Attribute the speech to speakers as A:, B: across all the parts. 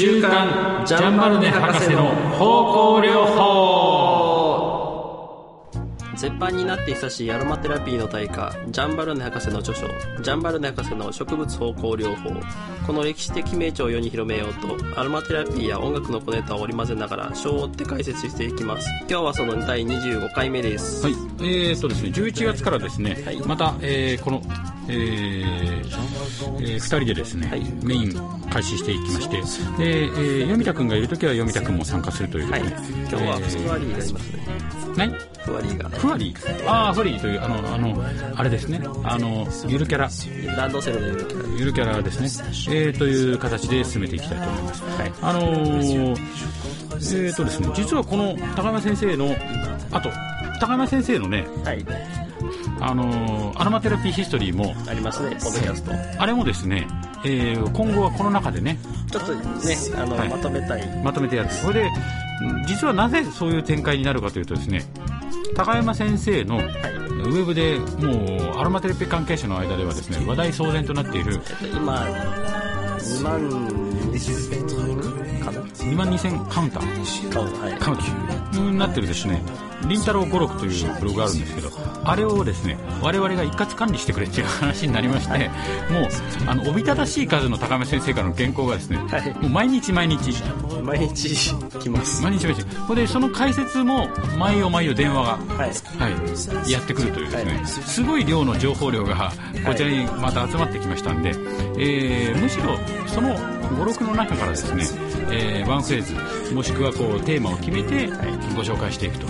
A: 週刊ジャンバルネ博士の方向療法。
B: 絶版になって久しいアロマテラピーの大家ジャンバルネ博士の著書「ジャンバルネ博士の植物方向療法」この歴史的名著を世に広めようとアロマテラピーや音楽の小ネタを織り交ぜながら章を追って解説していきます。今日はその第25回目です。
A: はい。えー、っとですね11月からですね、
B: はい。
A: また、えーこのえーえー、2人でですね、
B: はい。
A: メイン開始していきましてで、えー、読田君がいる時は読田君も参加するということで、
B: はい。今日はフワリーがいますね。
A: 何
B: フワリーが。
A: フワリー？ああフワリーというあのあのあれですね。あのゆるキャラ。
B: ランドセルのゆるキャラ。
A: ゆるキャラですね、えー、という形で進めていきたいと思います。
B: はい。
A: あのー、えーとですね、実はこの高山先生の、あと、高山先生のね、
B: はい。
A: あのーアロマテラピーヒストリーも、
B: ありますねポッドキャスト。
A: あれもですね、えー今後はこの中でね、
B: ちょっとねあの、
A: はい。
B: まとめたい。
A: まとめてやって、それで、ん実はなぜそういう展開になるかというとですね、高山先生のウ
B: はい。
A: ェブでもうアロマテラピー関係者の間ではですね、話題騒然となっている。
B: えっと今2万2000人かな
A: 2万2000カウンター。
B: 顔はい。
A: カウキになってるですね、りんたろう語録というブログがあるんですけど、あれをですね、我々が一括管理してくれっていう話になりまして、もう、あの、おびただしい数の高め先生からの原稿がですね、
B: はい。
A: もう毎日毎日、
B: 毎日来ます。
A: 毎日毎日、これでその解説も毎夜毎夜電話が、
B: はい。
A: はい、やってくるというですね、
B: はい。
A: すごい量の情報量がこちらにまた集まってきましたんで、えーむしろその語録の中からですね、えーワンフレーズもしくはこうテーマを決めてご紹介していくと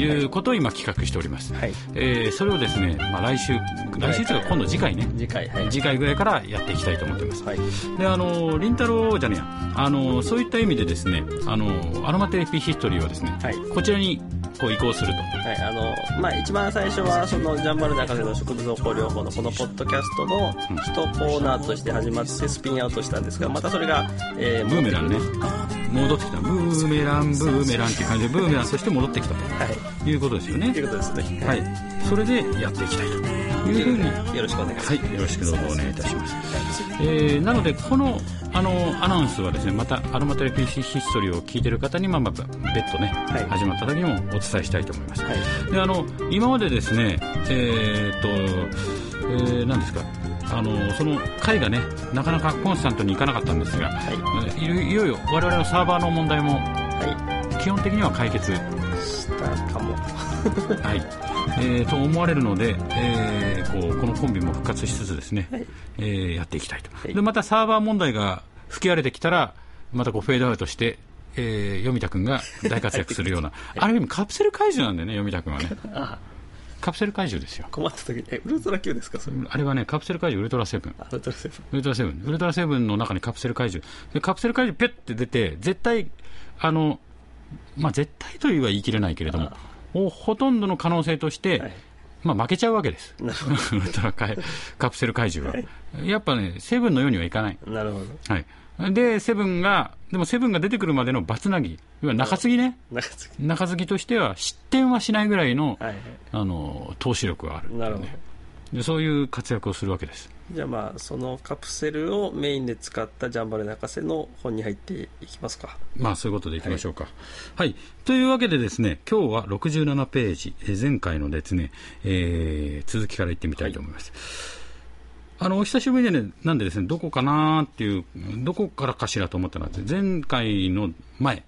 A: いうことを今企画しております、
B: はい。
A: えーそれをですね、まあ、来週来週というか今度次回ね
B: 次回はい。
A: 次回ぐらいからやっていきたいと思ってます、
B: はい。
A: であの凛太郎じゃねえや。あのそういった意味でですねあのアロマテレピーヒストリーはですね、
B: はい。
A: こちらにこう移行すると。
B: はい、あの、まあ、一番最初は、その、ジャンバル中での植物歩行療法のこのポッドキャストの一コーナーとして始まってスピンアウトしたんですが、またそれが、えー
A: ブーメランね。戻ってきた。ブーメランブーメランっていう感じでブーメランとして戻ってきた
B: はい。
A: ということですよね。
B: ということですね。
A: はい。それでやっていきたいというふうに
B: よろしくお願いします。
A: はい、よろしくどうぞお願いいたします。えーなので、このあのアナウンスはですね、またアロマテレピーヒストリーを聞いてる方に、まあ、まあ別途ね、
B: はい
A: 始まった時にもお伝えしたいと思います。
B: はい。
A: であの今までですね、えーっと、えー何ですか、あのその会がね、なかなかコンスタントにいかなかったんですが、
B: はい。
A: えーいよいよ我々のサーバーの問題も
B: は
A: 基本的には解決
B: い。したかも。
A: はい、えーと思われるので、えーこうこのコンビも復活しつつですね、
B: はい。
A: えーやっていきたいと、
B: い。
A: でまたサーバー問題が吹き荒れてきたらまたこうフェードアウトして、えー、読田君が大活躍するような、ある意味カプセル怪獣なんだよね読田君はね。
B: あ、
A: カプセル怪獣ですよ。
B: 困った時に、え、ウルトラ Q ですかそれ。
A: あれはねカプセル怪獣ウルトラセブン。
B: あ、ウルトラセブン。
A: ウルトラセブンウルトラセブンの中にカプセル怪獣。でカプセル怪獣ピュッて出て絶対あのまあ絶対とは言い切れないけれどもおほとんどの可能性として、
B: はい
A: まあ、負けちゃうわけです、ウルトラカイカプセル怪獣は。やっぱね、セブンのようにはいかない。
B: なるほど。
A: はい、で、セブンが、でもセブンが出てくるまでのバツナギ、要は中継ぎね、
B: 中継
A: 中継ぎとしては失点はしないぐらいの,、
B: はい。
A: あの投資力がある、
B: なるほど。
A: で、そういう活躍をするわけです。
B: じゃあまあ、そのカプセルをメインで使ったジャンバル中瀬の本に入っていきますか。
A: まあ、そういうことでいきましょうか。はい。というわけでですね、今日は67ページ、えー前回のですね、えー続きからいってみたいと思います。あの、お久しぶりでね、なんでですね、どこかなーっていう、どこからかしらと思ったのは、前回の前、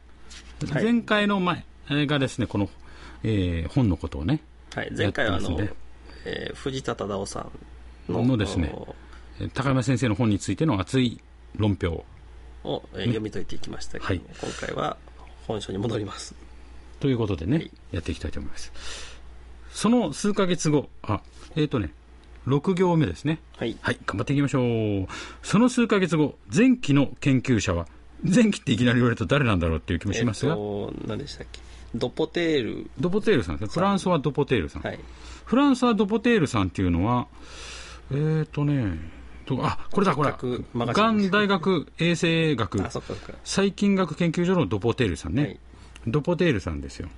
B: はい
A: 前回の前えーがですね、この、えー本のことをね、
B: はい。前回はあのえー藤田忠夫さんの
A: のですねえー高山先生の本についての熱い論評
B: を、えー読み解いていきましたけども、
A: はい
B: 今回は本書に戻ります。
A: ということでね、
B: はい
A: やっていきたいと思います。その数ヶ月後、あ、えっ、とね、6行目ですね。
B: はい。
A: はい、頑張っていきましょう。その数ヶ月後、前期の研究者は、前期っていきなり言われると誰なんだろうっていう気もしますが、
B: えっと、何でしたっけ？ドポテール。
A: ドポテールさんですね。フランソワ・ドポテールさん。
B: はい。
A: フランソワ・ドポテールさんっていうのは、えっ、ー、とね、とあ、これだ、これがん大学衛生学。細菌学研究所のドポテールさんね、
B: はい
A: ドポテールさんですよ。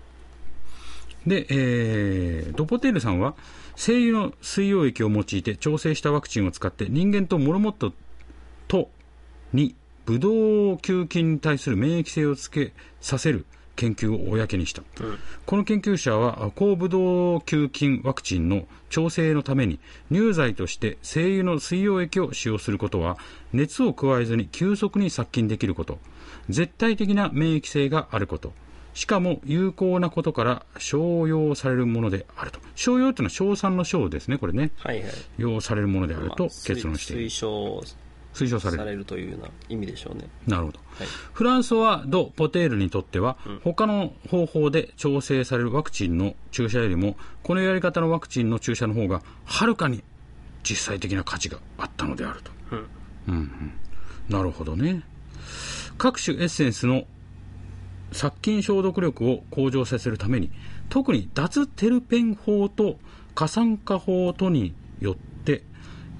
A: で、えードポテールさんは、精油の水溶液を用いて調整したワクチンを使って人間とモルモットとにブドウ球菌に対する免疫性をつけさせる研究を公にした、
B: うん。
A: この研究者は高ブドウ球菌ワクチンの調整のために乳剤として精油の水溶液を使用することは熱を加えずに急速に殺菌できること。絶対的な免疫性があること。しかも有効なことから商用されるものであると。商用というのは賞賛の賞ですねこれね。
B: はいはい。
A: 用されるものであると
B: まあ
A: 結論している、
B: 推奨
A: 推奨される
B: されるというような意味でしょうね。
A: なるほど
B: はい。
A: フランソワ・ド・ポテールにとっては、他の方法で調整されるワクチンの注射よりも、このやり方のワクチンの注射の方が、はるかに実際的な価値があったのであると。
B: うん。
A: うんうんなるほどね。各種エッセンスの殺菌消毒力を向上させるために、特に脱テルペン法と過酸化法とによって、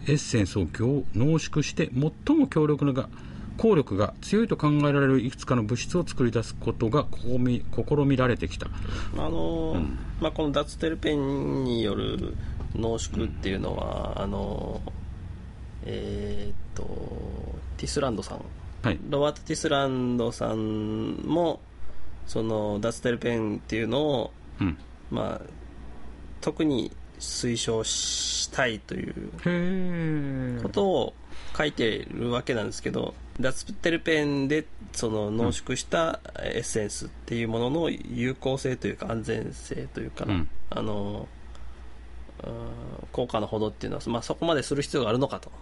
A: エッセンスを凝濃縮して最も強力なが効力が強いと考えられるいくつかの物質を作り出すことが試み試みられてきた。
B: あのーまあ、この脱テルペンによる濃縮っていうのは、あのーえーっとティスランドさん
A: はい。
B: ロバート・ティスランドさんもその脱テルペンっていうのを、
A: うん。
B: まあ、特に推奨したいという。ことを書いてるわけなんですけど脱テルペンでその濃縮したエッセンスっていうものの有効性というか安全性というかな、
A: うん
B: あのうん効果のほどっていうのは、まあ、そこまでする必要があるのかと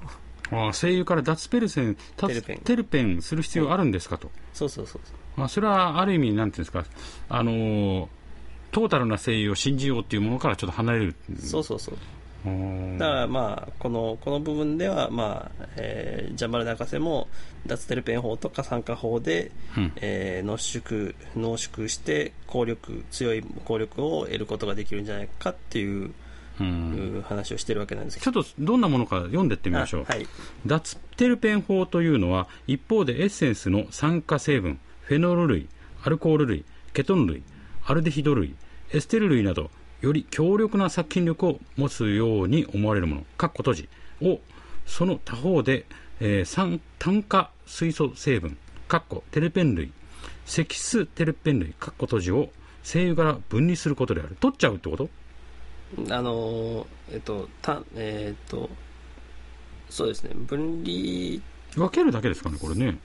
A: ああ、声優から脱ペルセン、脱
B: テルペン
A: テルペンする必要あるんですかと。
B: そうそうそうそう
A: まあ、それはある意味、なんていうんですか、あのートータルな声優を信じようっていうものからちょっと離れる。
B: そうそうそう。だからまあこのこの部分ではまあ、えージャンバル博士も脱テルペン法とか酸化法で、
A: うん。
B: えー濃縮濃縮して効力強い効力を得ることができるんじゃないかっていう、
A: うん。
B: 話をしてるわけなんですけ
A: ちょっとどんなものか読んでってみ
B: ど
A: ましょう。
B: あはい。
A: 脱テルペン法というのは、一方でエッセンスの酸化成分、フェノール類、アルコール類、ケトン類、アルデヒド類、エステル類など、より強力な殺菌力を持つように思われるもの、括弧閉じを、その他方で、えー酸炭化水素成分、括弧テルペン類、積質テルペン類、括弧閉じを、精油から分離することである。取っちゃうってこと？
B: あのーえっとたえっとそうですね。分離
A: 分けるだけですかね、これね。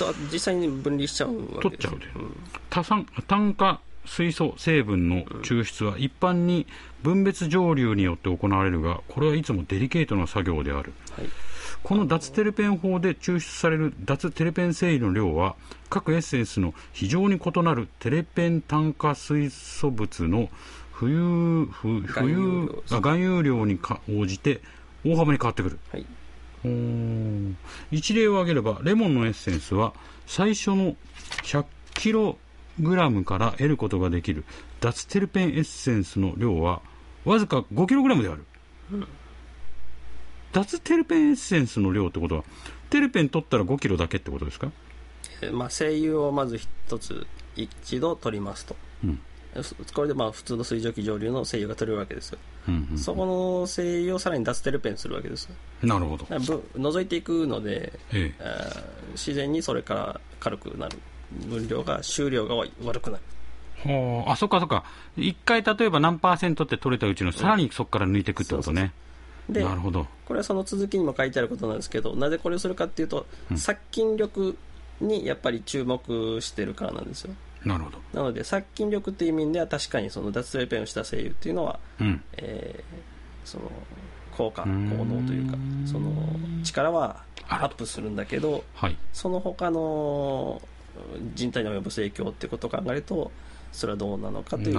B: と実際に分離しちゃうわけです。
A: 取っちゃうで。多酸炭化水素成分の抽出は一般に分別蒸留によって行われるがこれはいつもデリケートな作業である。
B: はい。
A: この脱テルペン法で抽出される脱テルペン繊維の量は各エッセンスの非常に異なるテレペン炭化水素物の浮遊浮浮
B: 含有
A: 遊含有量にか応じて大幅に変わってくる。
B: はい。
A: 一例を挙げればレモンのエッセンスは最初の100キログラムから得ることができる。脱テルペンエッセンスの量はわずか5キログラムである、脱テルペンエッセンスの量ってことはテルペン取ったら5キロだけってことですか？
B: えーまあ、精油をまず一つ一度取りますと、
A: うん。
B: そこれでまあ普通の水蒸気蒸留の精油が取れるわけですよ、
A: うんうん
B: そこの精油をさらに脱テルペンするわけです。よ
A: なるほど。
B: だからぶ除いていくので、
A: え
B: 自然にそれから軽くなる分量が収量が悪くなる。
A: はああそっかそっか。1回例えば何パーセントって取れたうちのさらにそこから抜いていくってことね。
B: で
A: なるほど。
B: これはその続きにも書いてあることなんですけどなぜこれをするかっていうと、殺菌力にやっぱり注目してるからなんですよ。
A: なるほど。
B: なので殺菌力っていう意味では確かにその脱テルペンをした精油っていうのは、
A: うん。
B: えーその効果効
A: ん。
B: 能というかその力はアップするんだけど
A: はい。
B: その他の人体に及ぼす影響っていうことを考えるとそれはどうなのかという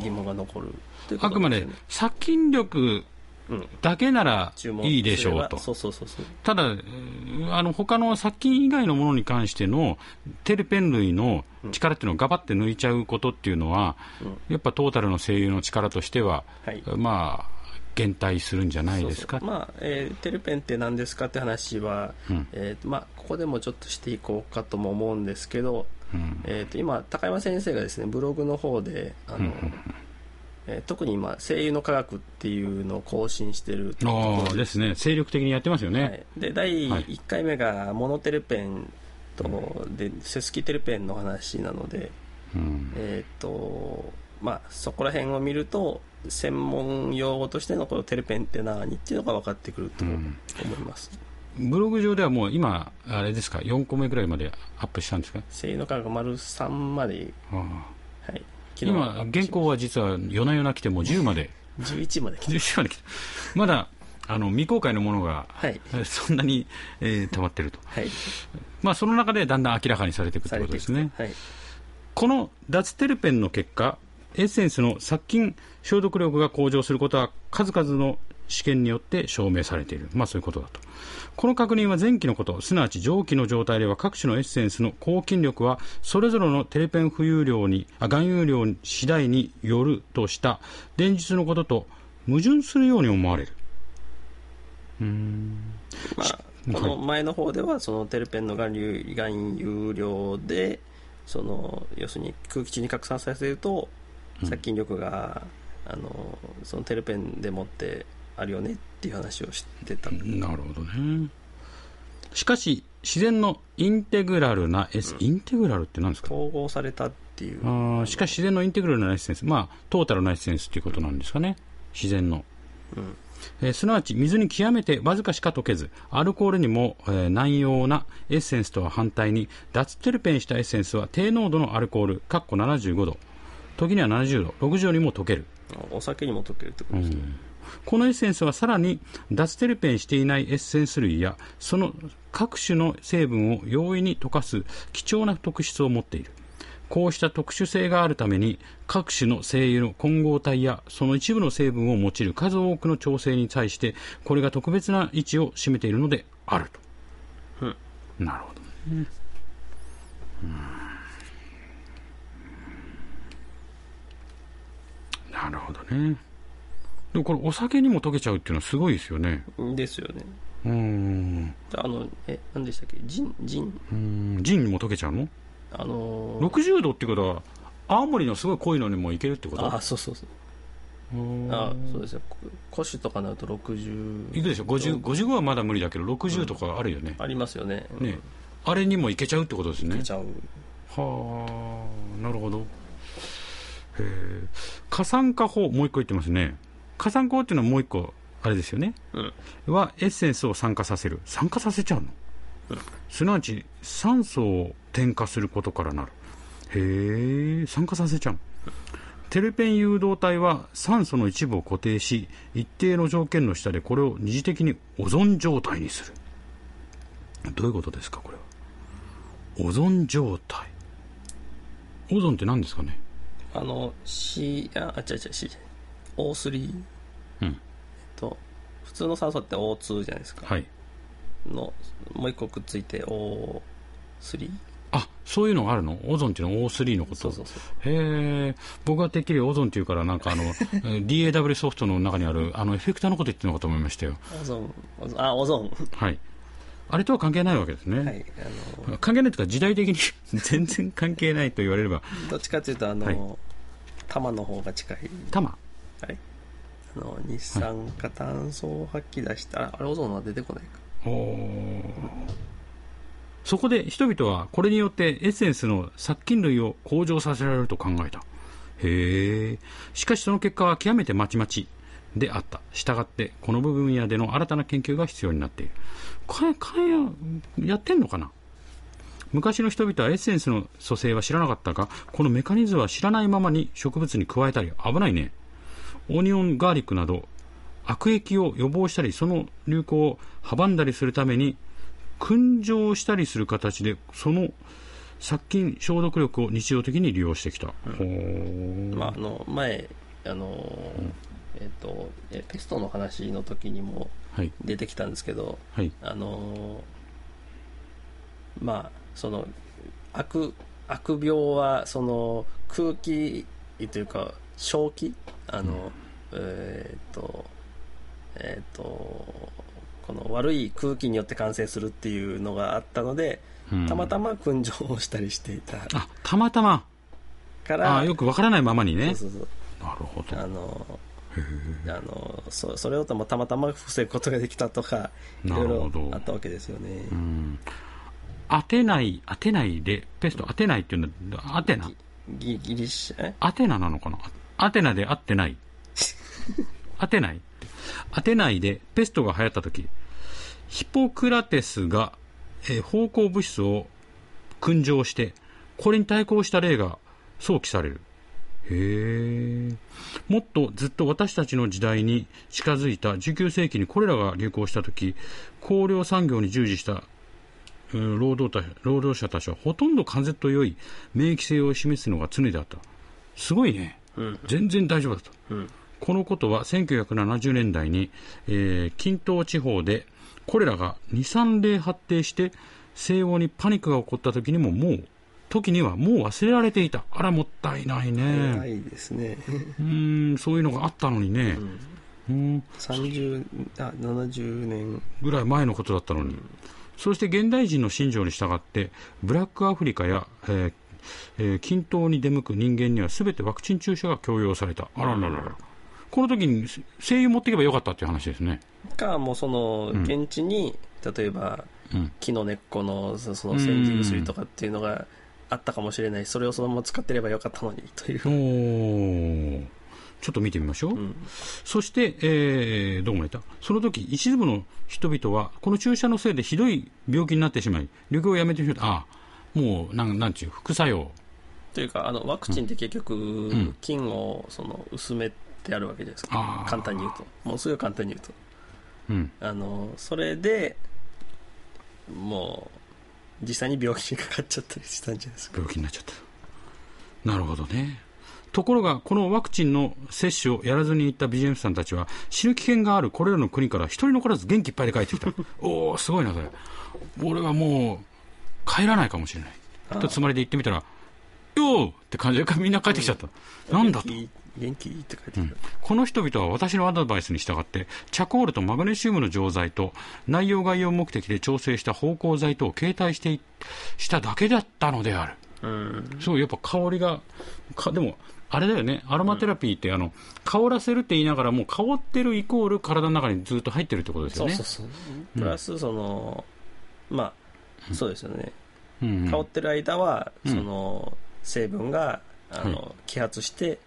B: 疑問が残るというこ
A: あくまで殺菌力
B: うん。
A: だけならいいでしょうと。
B: すれば。そうそうそうそう。
A: ただ、うんあの他の殺菌以外のものに関してのテルペン類の力っていうのをガバって抜いちゃうことっていうのは、やっぱトータルの声優の力としては、
B: はい。
A: まあ、減退するんじゃないですか？
B: まあ、えーテルペンって何ですかって話は、
A: うん。
B: えーとまあ、ここでもちょっとしていこうかとも思うんですけど、
A: うん。
B: えー、と今高山先生がですねブログの方であの、えー特に今声優の科学っていうのを更新してるところ
A: で。すね、精力的にやってますよね。
B: はい、で第
A: はい。
B: 1回目がモノテルペンとでセスキテルペンの話なので、
A: うん。
B: えっ、とまあそこら辺を見ると専門用語としてのこのテルペンって何っていうのが分かってくると思います、
A: ブログ上ではもう今、あれですか、4個目ぐらいまでアップしたんですか、
B: 性能価格丸3まで、
A: ああ。
B: はい、
A: 今、原稿は実は夜な夜な来て、もう10まで、
B: 11まで来て
A: 11まで来て、まだあの未公開のものが、
B: はい。
A: え そんなに、えー溜まってると、
B: はい。
A: まあ、その中でだんだん明らかにされていくということですね。
B: はい。
A: この脱テルペンの結果、エッセンスの殺菌消毒力が向上することは数々の試験によって証明されている。まあそういうことだと。この確認は前期のこと、すなわち蒸気の状態では各種のエッセンスの抗菌力はそれぞれのテレペン浮遊量に、あ含有量次第によるとした伝述のことと矛盾するように思われる。
B: まあ、この前の方ではそのテルペンの含有含有量でその要するに空気中に拡散させると殺菌力が、あのそのテルペンでもってあるよねっていう話をしてた、
A: なるほどね。しかし、自然のインテグラルなエッセンス、インテグラルって何ですか？
B: 統合されたっていう。
A: あーしかし自然のインテグラルなエッセンス、まあ、トータルなエッセンスということなんですかね、自然の。えーすなわち水に極めてわずかしか溶けず、アルコールにも、えー難容なエッセンスとは反対に、脱テルペンしたエッセンスは低濃度のアルコール、かっこ75度、時には70度、60度にも溶ける。
B: お酒にも溶けるってことですね、
A: このエッセンスはさらに脱テルペンしていないエッセンス類やその各種の成分を容易に溶かす貴重な特質を持っている。こうした特殊性があるために各種の精油の混合体やその一部の成分を用いる数多くの調整に対してこれが特別な位置を占めているのであると、なるほど。ね、うんなるほどねでもこれお酒にも溶けちゃうっていうのはすごいですよね。
B: ですよね。
A: うーん。
B: あのえ何でしたっけ？ジンジン。
A: うーん。ジンにも溶けちゃうの？
B: あのー。
A: 60度ってことは青森のすごい濃いのにもいけるってこと？
B: あそうそうそう。
A: うーん。
B: あそうですよ。こ古酒とかになると60
A: いくでしょ？50 55はまだ無理だけど60とかあるよね、
B: ありますよね。うん
A: ね。あれにもいけちゃうってことですね。
B: いけちゃう。
A: はあなるほどへえ過酸化法もう一個言ってますね。過酸化法っていうのはもう一個あれですよね。
B: うん。
A: はエッセンスを酸化させる。酸化させちゃうの、すなわち酸素を添加することからなる。へえ酸化させちゃう。テルペン誘導体は酸素の一部を固定し一定の条件の下でこれを二次的にオゾン状態にする。どういうことですかこれは？オゾン状態。オゾンって何ですかね？
B: あの C ああ違う違う C O3
A: うん。
B: えっと普通の酸素って O2 じゃないですか。
A: はい。
B: のもう一個くっついて O3
A: あそういうのがあるの？オゾンっていうの？は O3 のこと？
B: そうそうそう。
A: へえ僕はてっきりオゾンっていうからなんかあの えー DAW ソフトの中にあるあのエフェクターのこと言ってるのかと思いましたよ。
B: オゾンオゾンあオゾン。
A: はいあれとは関係ないわけですね、
B: はいあの
A: 関係ないというか時代的に 全然関係ないと言われれば。
B: どっちかというとあの、
A: はい。
B: 玉の方が近い。
A: 玉。
B: はい。あの二酸化炭素を吐き出した、ああれオゾンは出てこないか。
A: おー。そこで人々はこれによってエッセンスの殺菌類を向上させられると考えた。へえしかしその結果は極めてまちまちであった。したがってこの部分野での新たな研究が必要になっている。かかややってんのかな？昔の人々はエッセンスの組成は知らなかったがこのメカニズムは知らないままに植物に加えたり危ないね。オニオンガーリックなど悪液を予防したりその流行を阻んだりするために燻蒸したりする形でその殺菌消毒力を日常的に利用してきた、ほー。
B: まあ、あの前あの、えっ、とえペストの話の時にも
A: はい。
B: 出てきたんですけど
A: はい。
B: あのまあその悪悪病はその空気というか正気？あの、えっ、とえっ、とこの悪い空気によって感染するっていうのがあったので、
A: うん。
B: たまたま燻蒸をしたりしていた。
A: あたまたま。
B: から
A: あよくわからないままにね。なるほど。
B: あのあのそそれをたまたまたま防ぐことができたとかいろいろあったわけですよね、
A: うん。当てない、当てないで、ペスト当てないっていうのは、アテナ？
B: ギギリシャ？え？
A: アテナなのかな？アテナで合ってない。当てない？当てないでペストが流行った時ヒポクラテスが、えー芳香物質を燻蒸してこれに対抗した例が想起されるへえもっとずっと私たちの時代に近づいた19世紀にこれらが流行した時工業産業に従事したうん労働た労働者たちはほとんど風邪と良い免疫性を示すのが常であった。すごいね、
B: うん。
A: 全然大丈夫だと
B: うん。
A: このことは1970年代に、えー近東地方でこれらが23例発生して西欧にパニックが起こった時にももう時にはもう忘れられていた。あらもったいないね、
B: ないですね。
A: うーんそういうのがあったのにね、うん、
B: 30あ70年
A: ぐらい前のことだったのに、そして現代人の信条に従ってブラックアフリカや、えーえー均等に出向く人間には全てワクチン注射が強要された。あらららら。この時に声優持っていけばよかったっていう話ですね。
B: かもうその
A: ん。
B: 現地に例えば
A: うん。
B: 木の根っこのそその煎じ薬とかっていうのがあったかもしれない。それをそのまま使ってればよかったのにという。
A: ちょっと見てみましょう、
B: ん。
A: そして、えーどうも言った？その時一部の人々はこの注射のせいでひどい病気になってしまい旅行をやめてしまった。ああもうなんなんちゅう副作用。
B: というかあのワクチンって結局、
A: ん
B: 菌をその薄めてあるわけじゃないです
A: あー。
B: か簡単に言うと。もうすごい簡単に言うと。
A: うん。
B: あのそれでもう実際に病気にかかっちゃったりしたんじゃないですか。
A: 病気になっちゃった。なるほどね。ところがこのワクチンの接種をやらずに行ったビジネスさんたちは死ぬ危険があるこれらの国から一人残らず元気いっぱいで帰ってきた。おおすごいなそれ。俺はもう帰らないかもしれない。とつまりで行ってみたらよーって感じでみんな帰ってきちゃった、なんだと
B: 元気って書いてある、
A: この人々は私のアドバイスに従ってチャコールとマグネシウムの錠剤と内容概要目的で調整した芳香剤とを携帯していしただけだったのである。
B: うん。
A: すごいやっぱ香りがかでもあれだよね。アロマテラピーって、あの香らせるって言いながらもう香ってるイコール体の中にずっと入ってるってことですよね。
B: そうそうそう。プラスその、まあそうですよね、
A: うんうん。
B: 香ってる間は
A: うん。
B: その成分があの、
A: はい。
B: 揮発して
A: はい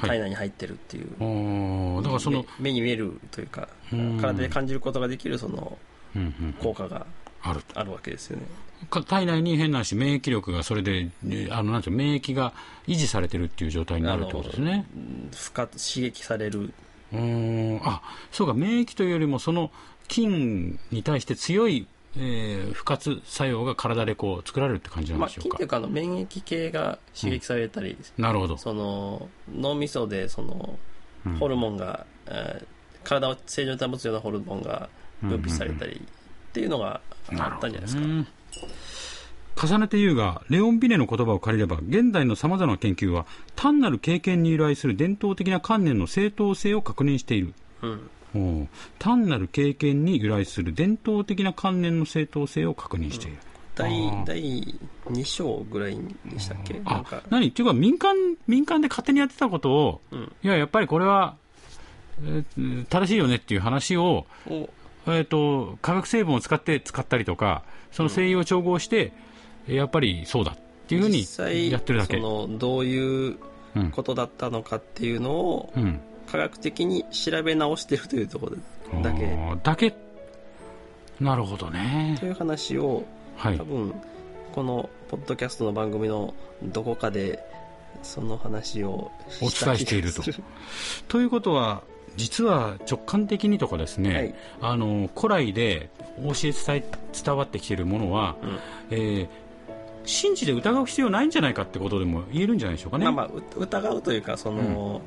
B: 体内に入ってるっていう、
A: おーだからその、
B: 目目に見えるというか
A: うん。
B: 体で感じることができるその効果が
A: ある。と
B: あるわけですよね。
A: か体内に変なし免疫力がそれでえあのなんていうの免疫が維持されてるっていう状態になるってことですね。
B: 刺激される。
A: うーんあそうか免疫というよりもその菌に対して強い、えー不活作用が体でこう作られるって感じなん
B: まあ
A: でしょうか、
B: 菌というかあの免疫系が刺激されたり、
A: なるほど。
B: その脳みそでその
A: うん。
B: ホルモンが、えー体を正常に保つようなホルモンが分泌されたりっていうのがあったんじゃないですか、
A: うん重ねて言うがレオン・ビネの言葉を借りれば現代のさまざまな研究は単なる経験に由来する伝統的な観念の正当性を確認している。
B: うん
A: 単なる経験に由来する伝統的な観念の正当性を確認している、
B: 第第2章ぐらいでしたっけ？なん
A: あ
B: か
A: 何？っていうか民間民間で勝手にやってたことを、
B: うん。
A: いややっぱりこれは、えー正しいよねっていう話を、
B: を
A: えー、と化学成分を使って使ったりとかその精油を調合して、やっぱりそうだっていうふうにやってるだけ。
B: そのどういう
A: うん
B: ことだったのかっていうのを
A: うん
B: 科学的に調べ直してるというところだけ。
A: だけ？なるほどね。
B: という話を
A: はい。
B: 多分このポッドキャストの番組のどこかでその話を
A: お伝えしていると。ということは実は直感的にとかですね、
B: はい。
A: あの古来で教え伝え伝わってきているものは、
B: する
A: えー信じて疑う必要ないんじゃないかってことでも言えるんじゃないでしょうかね。
B: うんまあまあう疑うというかその、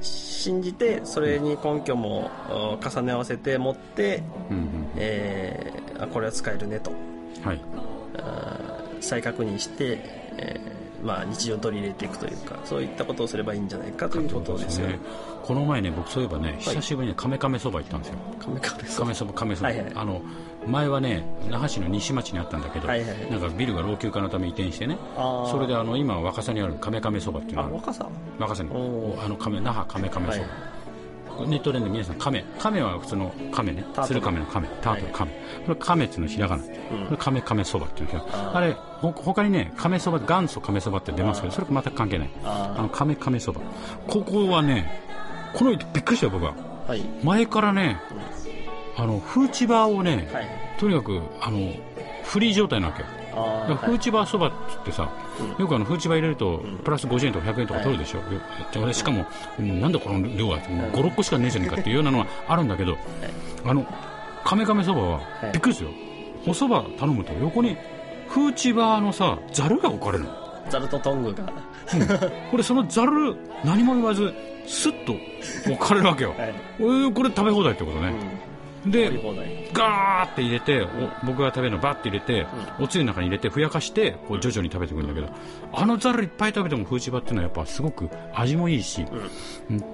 B: 信じてそれに根拠もお重ね合わせて持って、
A: うんうん
B: えーあこれは使えるねと。
A: はい。
B: 再確認して、えーまあ、日常に取り入れていくというかそういったことをすればいいんじゃないかということですよね。
A: この前ね僕そういえばね久しぶりにカメカメそば行ったんですよ、
B: カメカメ
A: カメそばカメそば、
B: はいはい。
A: あの前はね那覇市の西町にあったんだけど、
B: はいはい
A: なんかビルが老朽化のため移転してね。それであの今若狭にあるカメカメそばっていうのがあ
B: 若
A: 狭？に。あの亀那覇カメカメそば、
B: はい
A: ネットでね皆さん亀。亀は普通の亀ね。鶴亀の亀。タートル亀、これ亀っていうのひらがな、これ亀亀そばっていうんですけど
B: あ
A: れほ他にね亀そば元祖亀そばって出ますけどそれ全く関係ない。
B: あ
A: の亀亀そば。ここはねこのびっくりしたよ僕は。
B: はい。
A: 前からねあのフーチバーをね、
B: はい。
A: とにかくあのフリー状態なわけだフーチバーそばっつってさ、よくあのフーチバー入れるとプラス50円とか100円とか取るでしょ、よで俺しかもうん。なんでこの量は56個しかねえじゃねえかっていうようなのはあるんだけど、あのカメカメそばは
B: はい。
A: びっくりですよ、おそば頼むと横にフーチバーのさざるが置かれるの。
B: ザルとトングが。
A: これそのざる何も言わずスッと置かれるわけよ、
B: はい。
A: えーこれ食べ放題ってことね、でガーって入れて、お僕が食べるのバッて入れて、おつゆの中に入れてふやかしてこう徐々に食べていくんだけどあのざるいっぱい食べてもフーチバっていうのはやっぱすごく味もいいし、うん。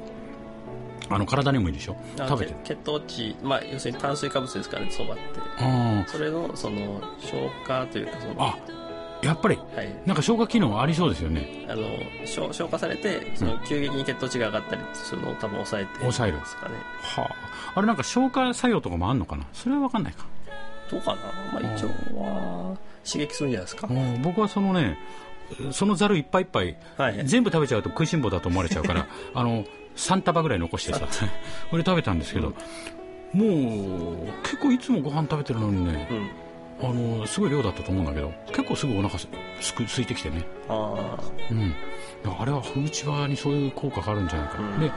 A: あの体にもいいでしょ？
B: あ
A: 食べて。
B: 血血糖値まあ要するに炭水化物ですからねそばって。
A: あ
B: それのその消化というかその
A: あやっぱり
B: はい。
A: なんか消化機能ありそうですよね。
B: あの消消化されてその急激に血糖値が上がったりするのを多分抑えて
A: 抑える
B: ですかね。
A: はあ。あれなんか消化作用とかもあんのかな？それは分かんないか。
B: どうかな？まあ一応は刺激するんじゃないですか。
A: うん。僕はそのねそのざるいっぱいいっぱい、
B: はい。
A: 全部食べちゃうと食いしん坊だと思われちゃうから あの3束ぐらい残してさ。これ食べたんですけど、もう結構いつもご飯食べてるのにね
B: うん
A: あのすごい量だったと思うんだけど結構すぐお腹すすく空いてきてね、
B: あ
A: うん、あれはフーチバーにそういう効果があるんじゃないか、
B: うん。
A: で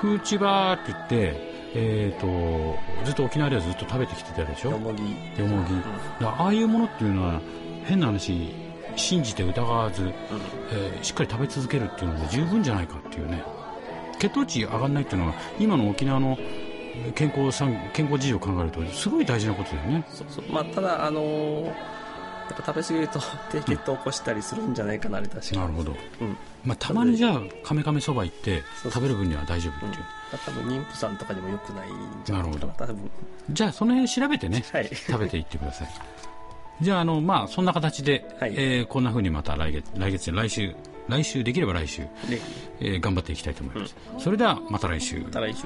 A: フーチバーって言って、えー、とずっと沖縄ではずっと食べてきてたでしょ？
B: あよもぎ
A: よもぎ、ああいうものっていうのは変な話信じて疑わず、えーしっかり食べ続けるっていうので十分じゃないかっていうね。血糖値上がらないっていうのは今の沖縄のえー健康産健康事情を考えるとすごい大事なことだよね。
B: そうそう。まあただあのーやっぱ食べ過ぎると 低血糖を起こしたりするんじゃないかなあれ確か
A: なるほど、
B: うん。
A: まあ、たまにじゃあカメカメそば行って食べる分には大丈夫
B: うん
A: っていう、
B: 多分妊婦さんとかにも良くないんじゃないか
A: な。るほ
B: 多分。
A: じゃあその辺調べてね、
B: はい。
A: 食べていってください。じゃああのまあそんな形で、
B: はい。
A: えーこんな風にまた来月来月来週来週できれば来週、
B: で
A: えー頑張っていきたいと思います、それではまた来週。
B: また来週